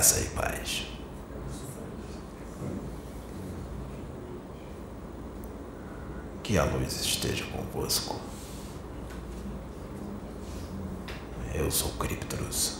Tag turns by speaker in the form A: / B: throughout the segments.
A: Graça e paz. Que a luz esteja convosco. Eu sou Criptrus,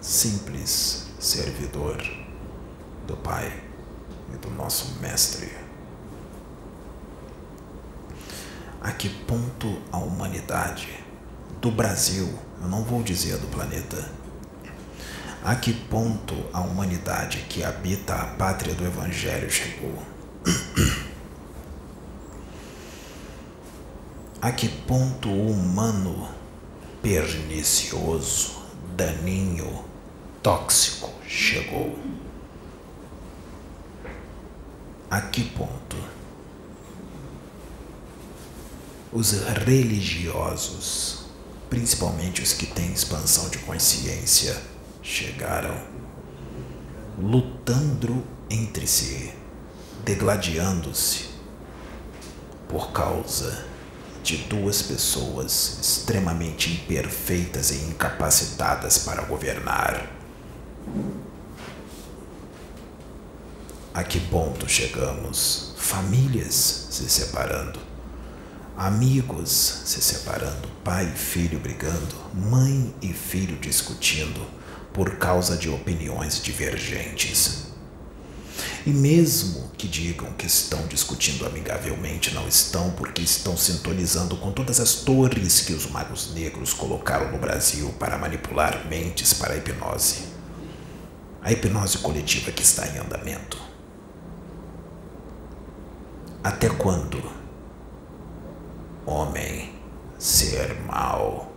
A: simples servidor do Pai e do nosso Mestre. A que ponto a humanidade do Brasil, eu não vou dizer do planeta, a que ponto a humanidade que habita a pátria do Evangelho chegou? A que ponto o humano pernicioso, daninho, tóxico chegou? A que ponto os religiosos, principalmente os que têm expansão de consciência, chegaram lutando entre si, degladiando-se por causa de duas pessoas extremamente imperfeitas e incapacitadas para governar. A que ponto chegamos? Famílias se separando, amigos se separando, pai e filho brigando, mãe e filho discutindo por causa de opiniões divergentes. E mesmo que digam que estão discutindo amigavelmente, não estão, porque estão sintonizando com todas as torres que os magos negros colocaram no Brasil para manipular mentes para a hipnose. A hipnose coletiva que está em andamento. Até quando? Homem, ser mau.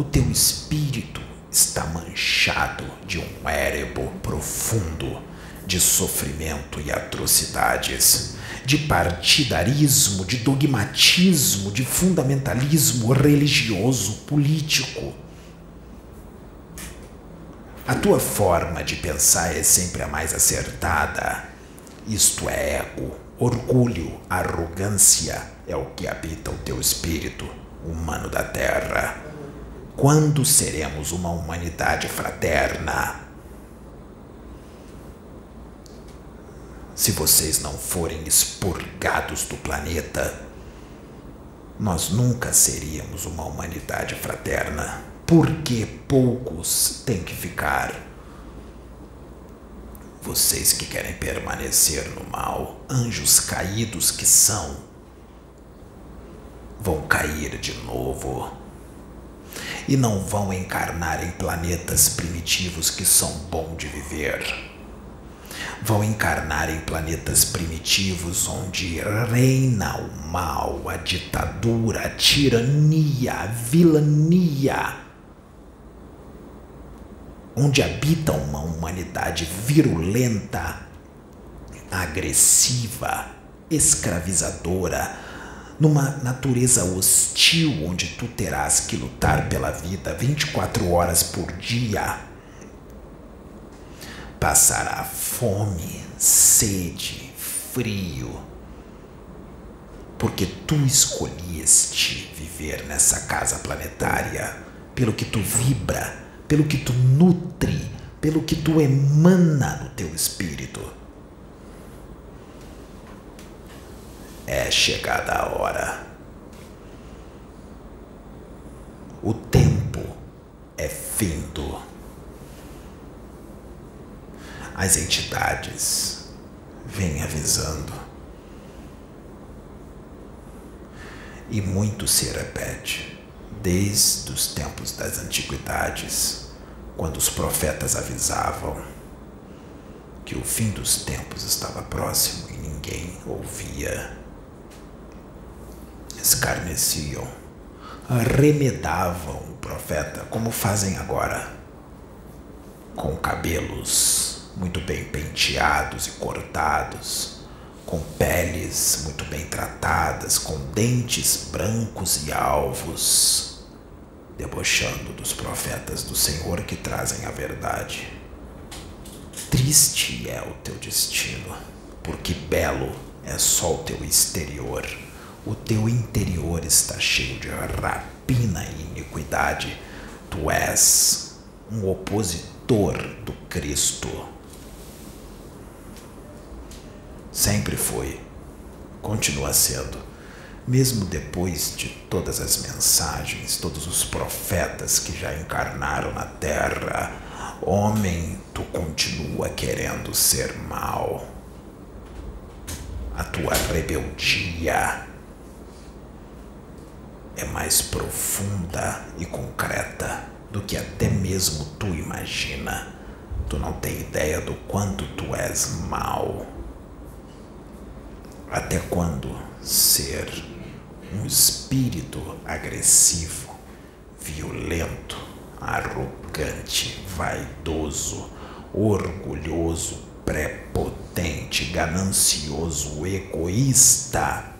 A: O teu espírito está manchado de um érebo profundo de sofrimento e atrocidades, de partidarismo, de dogmatismo, de fundamentalismo religioso, político. A tua forma de pensar é sempre a mais acertada. Isto é ego, orgulho, arrogância é o que habita o teu espírito humano da terra. Quando seremos uma humanidade fraterna? Se vocês não forem expurgados do planeta, nós nunca seríamos uma humanidade fraterna. Porque poucos têm que ficar? Vocês que querem permanecer no mal, anjos caídos que são, vão cair de novo. E não vão encarnar em planetas primitivos que são bom de viver. Vão encarnar em planetas primitivos onde reina o mal, a ditadura, a tirania, a vilania, onde habita uma humanidade virulenta, agressiva, escravizadora, numa natureza hostil onde tu terás que lutar pela vida 24 horas por dia passará fome, sede, frio, porque tu escolheste viver nessa casa planetária, pelo que tu vibra, pelo que tu nutre, pelo que tu emana no teu espírito. É chegada a hora. O tempo é findo as entidades vêm avisando. E muito se repete, desde os tempos das antiguidades, quando os profetas avisavam que o fim dos tempos estava próximo e ninguém ouvia. Escarneciam, remedavam o profeta, como fazem agora, com cabelos muito bem penteados e cortados, com peles muito bem tratadas, com dentes brancos e alvos, debochando dos profetas do Senhor que trazem a verdade. Triste é o teu destino, porque belo é só o teu exterior. O teu interior está cheio de rapina e iniquidade Tu és um opositor do Cristo. Sempre foi, continua sendo, mesmo depois de todas as mensagens, todos os profetas que já encarnaram na terra. Homem, tu continua querendo ser mal. A tua rebeldia é mais profunda e concreta do que até mesmo tu imagina. Tu não tem ideia do quanto tu és mal. Até quando ser um espírito agressivo, violento, arrogante, vaidoso, orgulhoso, prepotente, ganancioso, egoísta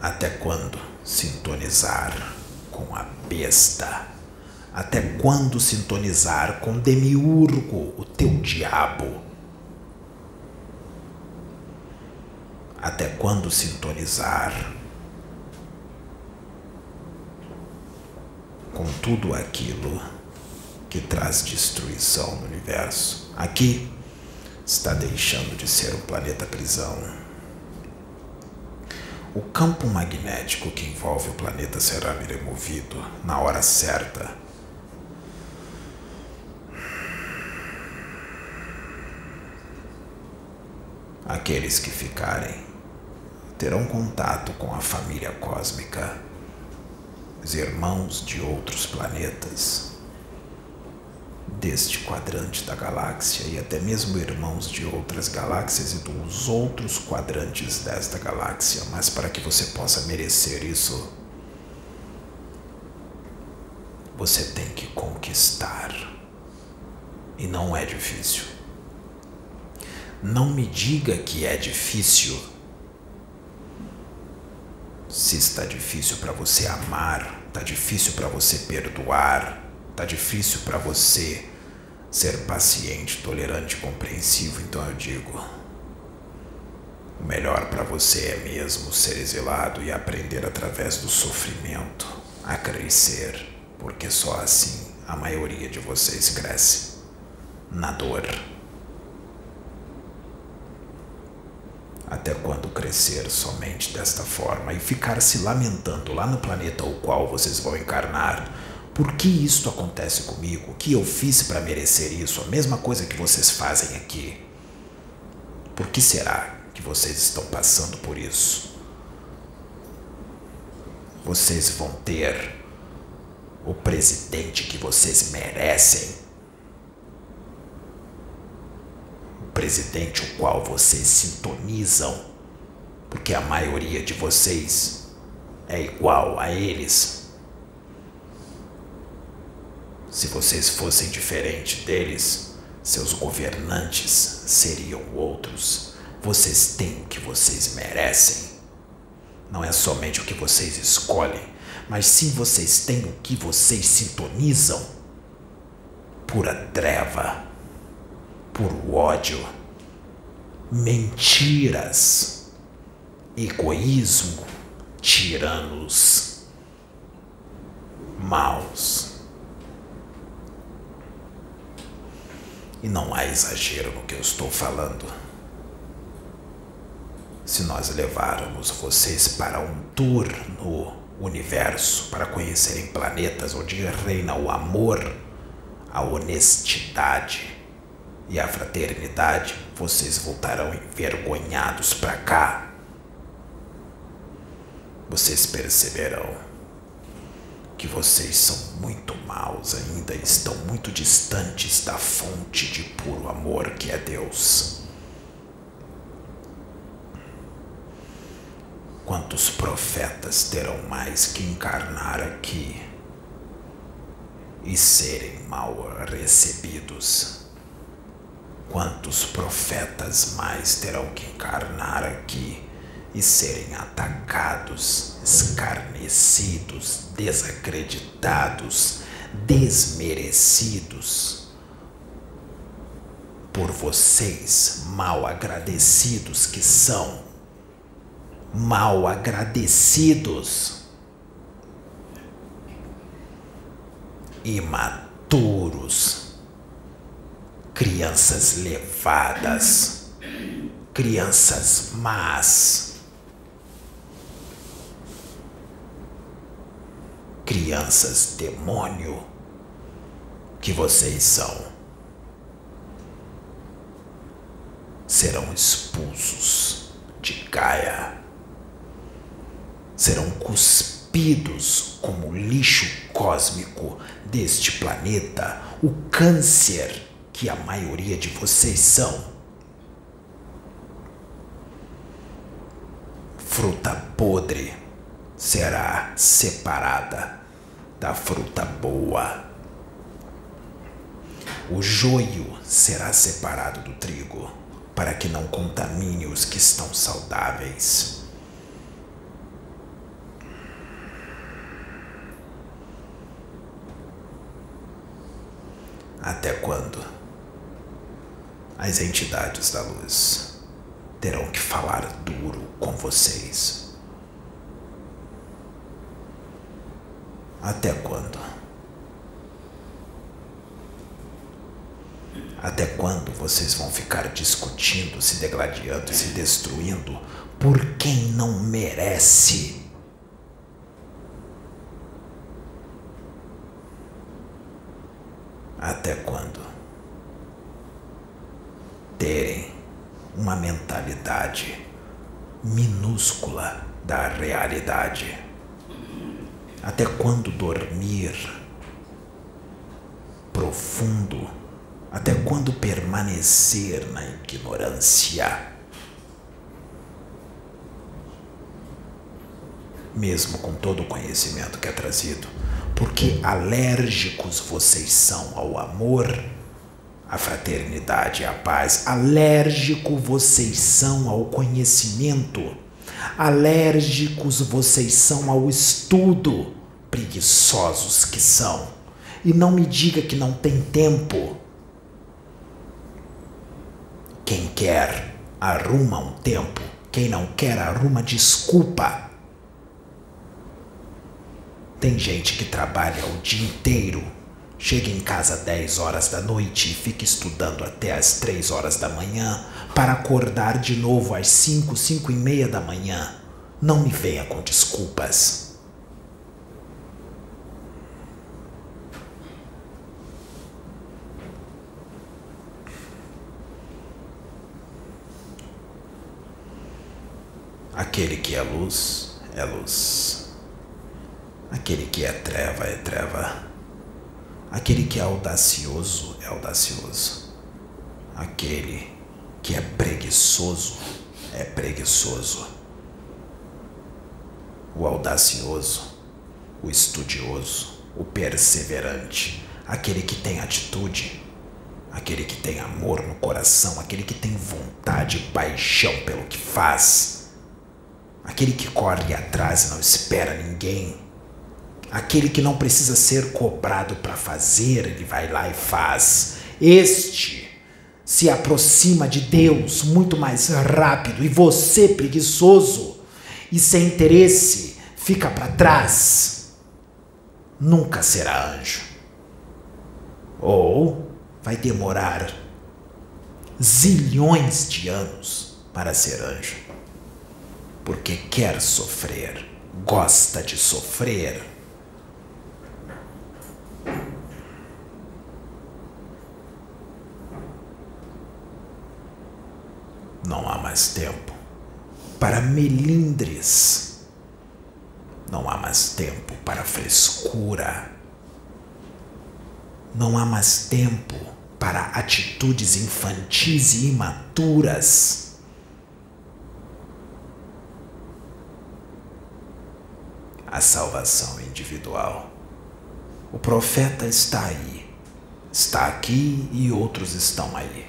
A: até quando sintonizar com a besta? Até quando sintonizar com Demiurgo, o teu diabo? Até quando sintonizar com tudo aquilo que traz destruição no universo? Aqui está deixando de ser um planeta prisão o campo magnético que envolve o planeta será removido na hora certa. Aqueles que ficarem terão contato com a família cósmica, os irmãos de outros planetas deste quadrante da galáxia e até mesmo irmãos de outras galáxias e dos outros quadrantes desta galáxia, mas para que você possa merecer isso, você tem que conquistar. E não é difícil. Não me diga que é difícil. Se está difícil para você amar, está difícil para você perdoar, Tá difícil para você ser paciente, tolerante, compreensivo, então eu digo: o melhor para você é mesmo ser exilado e aprender através do sofrimento a crescer, porque só assim a maioria de vocês cresce na dor. Até quando crescer somente desta forma e ficar se lamentando lá no planeta ao qual vocês vão encarnar? Por que isto acontece comigo? O que eu fiz para merecer isso? A mesma coisa que vocês fazem aqui. Por que será que vocês estão passando por isso? Vocês vão ter o presidente que vocês merecem. O presidente o qual vocês sintonizam. Porque a maioria de vocês é igual a eles. Se vocês fossem diferentes deles, seus governantes seriam outros. Vocês têm o que vocês merecem. Não é somente o que vocês escolhem, mas sim vocês têm o que vocês sintonizam. Pura treva, puro ódio, mentiras, egoísmo, tiranos, maus. E não há exagero no que eu estou falando. Se nós levarmos vocês para um tour no universo para conhecerem planetas onde reina o amor, a honestidade e a fraternidade, vocês voltarão envergonhados para cá. Vocês perceberão que vocês são muito maus ainda, estão muito distantes da fonte de puro amor que é Deus. Quantos profetas terão mais que encarnar aqui e serem mal recebidos? Quantos profetas mais terão que encarnar aqui e serem atacados, escarnecidos, desacreditados, desmerecidos por vocês, mal agradecidos que são, mal agradecidos. imaturos, crianças levadas, crianças más, crianças demônio que vocês são. serão expulsos de Gaia, serão cuspidos como lixo cósmico deste planeta, o câncer que a maioria de vocês são. Fruta podre será separada da fruta boa. O joio será separado do trigo para que não contamine os que estão saudáveis. Até quando as entidades da luz terão que falar duro com vocês? Até quando? Até quando vocês vão ficar discutindo, se degladiando se destruindo por quem não merece? Até quando? Terem uma mentalidade minúscula da realidade. Até quando dormir profundo? Até quando permanecer na ignorância? Mesmo com todo o conhecimento que é trazido, porque alérgicos vocês são ao amor, à fraternidade e à paz, alérgico vocês são ao conhecimento, alérgicos vocês são ao estudo, preguiçosos que são. E não me diga que não tem tempo quem quer, arruma um tempo. Quem não quer, arruma desculpa. Tem gente que trabalha o dia inteiro, chega em casa 10 horas da noite e fica estudando até as 3 horas da manhã para acordar de novo às 5, 5 e meia da manhã. Não me venha com desculpas. Aquele que é luz é luz. Aquele que é treva é treva. Aquele que é audacioso é audacioso. Aquele que é preguiçoso é preguiçoso. O audacioso, o estudioso, o perseverante, aquele que tem atitude, aquele que tem amor no coração, aquele que tem vontade e paixão pelo que faz aquele que corre atrás e não espera ninguém, aquele que não precisa ser cobrado para fazer, ele vai lá e faz. Este se aproxima de Deus muito mais rápido e você, preguiçoso e sem interesse, fica para trás. Nunca será anjo. Ou vai demorar zilhões de anos para ser anjo porque quer sofrer, gosta de sofrer. Não há mais tempo para melindres. Não há mais tempo para frescura. Não há mais tempo para atitudes infantis e imaturas. a salvação individual. O profeta está aí, está aqui e outros estão aí.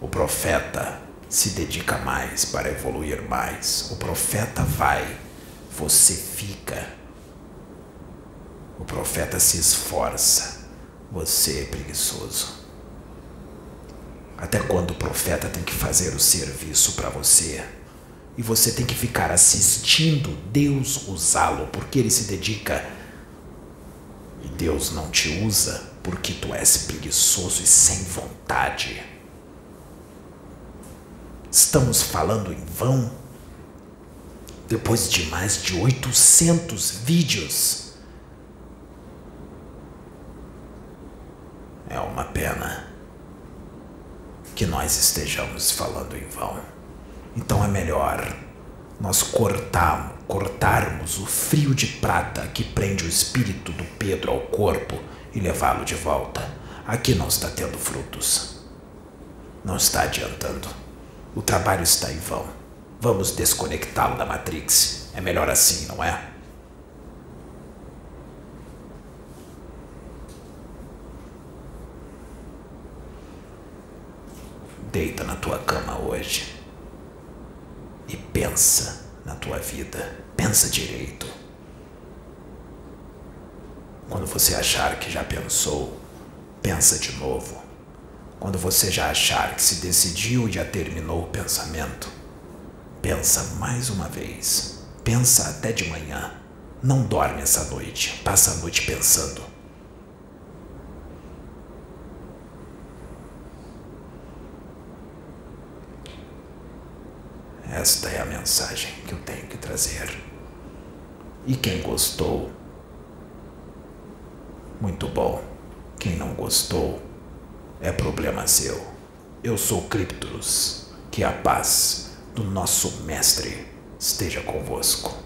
A: O profeta se dedica mais para evoluir mais. O profeta vai, você fica. O profeta se esforça, você é preguiçoso. Até quando o profeta tem que fazer o serviço para você? E você tem que ficar assistindo Deus usá-lo, porque ele se dedica E Deus não te usa porque tu és preguiçoso e sem vontade. Estamos falando em vão? Depois de mais de 800 vídeos. É uma pena que nós estejamos falando em vão. Então é melhor nós cortarmos, cortarmos o frio de prata que prende o espírito do Pedro ao corpo e levá-lo de volta. Aqui não está tendo frutos. Não está adiantando. O trabalho está em vão. Vamos desconectá-lo da Matrix. É melhor assim, não é? Deita na tua cama hoje e pensa na tua vida. Pensa direito. Quando você achar que já pensou, pensa de novo. Quando você já achar que se decidiu e já terminou o pensamento, pensa mais uma vez. Pensa até de manhã. Não dorme essa noite. Passa a noite pensando. Esta é a mensagem que eu tenho que trazer. E quem gostou, muito bom. Quem não gostou, é problema seu. Eu sou Criptos. Que a paz do nosso Mestre esteja convosco.